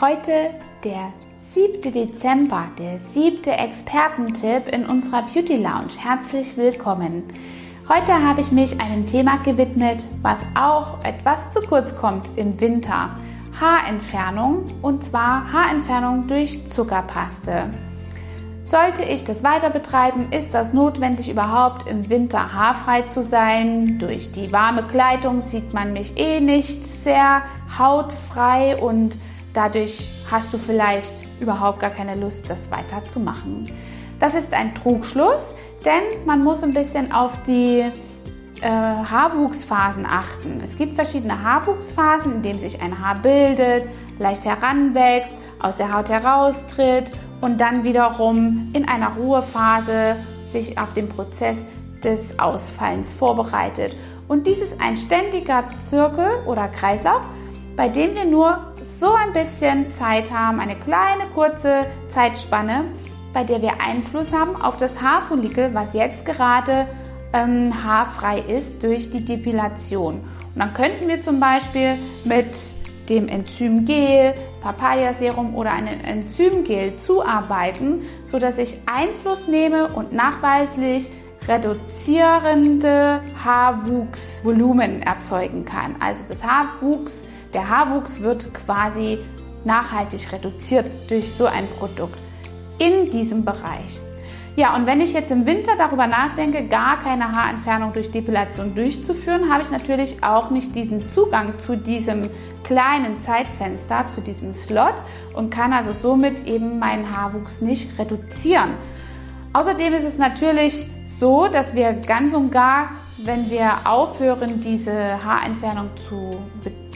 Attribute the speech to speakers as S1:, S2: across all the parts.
S1: Heute der 7. Dezember, der siebte Expertentipp in unserer Beauty Lounge. Herzlich willkommen. Heute habe ich mich einem Thema gewidmet, was auch etwas zu kurz kommt im Winter. Haarentfernung und zwar Haarentfernung durch Zuckerpaste. Sollte ich das weiter betreiben, ist das notwendig, überhaupt im Winter haarfrei zu sein. Durch die warme Kleidung sieht man mich eh nicht sehr hautfrei und Dadurch hast du vielleicht überhaupt gar keine Lust, das weiterzumachen. Das ist ein Trugschluss, denn man muss ein bisschen auf die äh, Haarwuchsphasen achten. Es gibt verschiedene Haarwuchsphasen, in denen sich ein Haar bildet, leicht heranwächst, aus der Haut heraustritt und dann wiederum in einer Ruhephase sich auf den Prozess des Ausfallens vorbereitet. Und dies ist ein ständiger Zirkel oder Kreislauf, bei dem wir nur so ein bisschen Zeit haben, eine kleine kurze Zeitspanne, bei der wir Einfluss haben auf das Haarfollikel, was jetzt gerade ähm, haarfrei ist durch die Depilation. Und dann könnten wir zum Beispiel mit dem Enzymgel, Papayaserum oder einem Enzymgel zuarbeiten, sodass ich Einfluss nehme und nachweislich reduzierende Haarwuchsvolumen erzeugen kann. Also das Haarwuchs der Haarwuchs wird quasi nachhaltig reduziert durch so ein Produkt in diesem Bereich. Ja, und wenn ich jetzt im Winter darüber nachdenke, gar keine Haarentfernung durch Depilation durchzuführen, habe ich natürlich auch nicht diesen Zugang zu diesem kleinen Zeitfenster, zu diesem Slot und kann also somit eben meinen Haarwuchs nicht reduzieren. Außerdem ist es natürlich so, dass wir ganz und gar wenn wir aufhören, diese Haarentfernung zu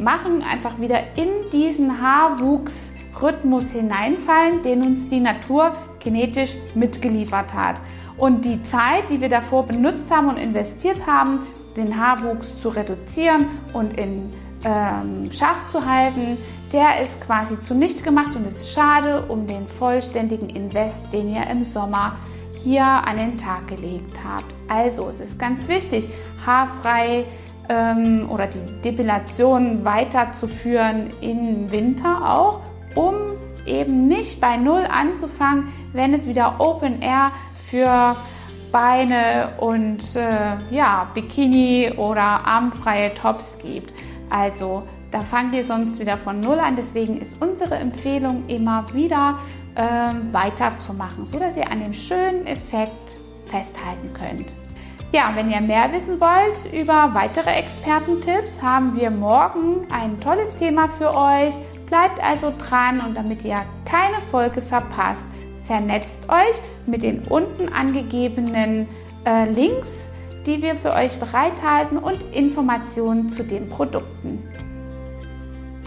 S1: machen, einfach wieder in diesen Haarwuchsrhythmus hineinfallen, den uns die Natur genetisch mitgeliefert hat. Und die Zeit, die wir davor benutzt haben und investiert haben, den Haarwuchs zu reduzieren und in ähm, Schach zu halten, der ist quasi zunichte gemacht und es ist schade um den vollständigen Invest, den ihr im Sommer hier an den Tag gelegt habt. Also es ist ganz wichtig, haarfrei ähm, oder die Depilation weiterzuführen im Winter auch, um eben nicht bei Null anzufangen, wenn es wieder Open Air für Beine und äh, ja, Bikini oder armfreie Tops gibt. Also da fangen wir sonst wieder von Null an. Deswegen ist unsere Empfehlung immer wieder ähm, weiterzumachen, so dass ihr an dem schönen Effekt festhalten könnt. Ja, und wenn ihr mehr wissen wollt über weitere Expertentipps, haben wir morgen ein tolles Thema für euch. Bleibt also dran und damit ihr keine Folge verpasst, vernetzt euch mit den unten angegebenen äh, Links, die wir für euch bereithalten und Informationen zu den Produkten.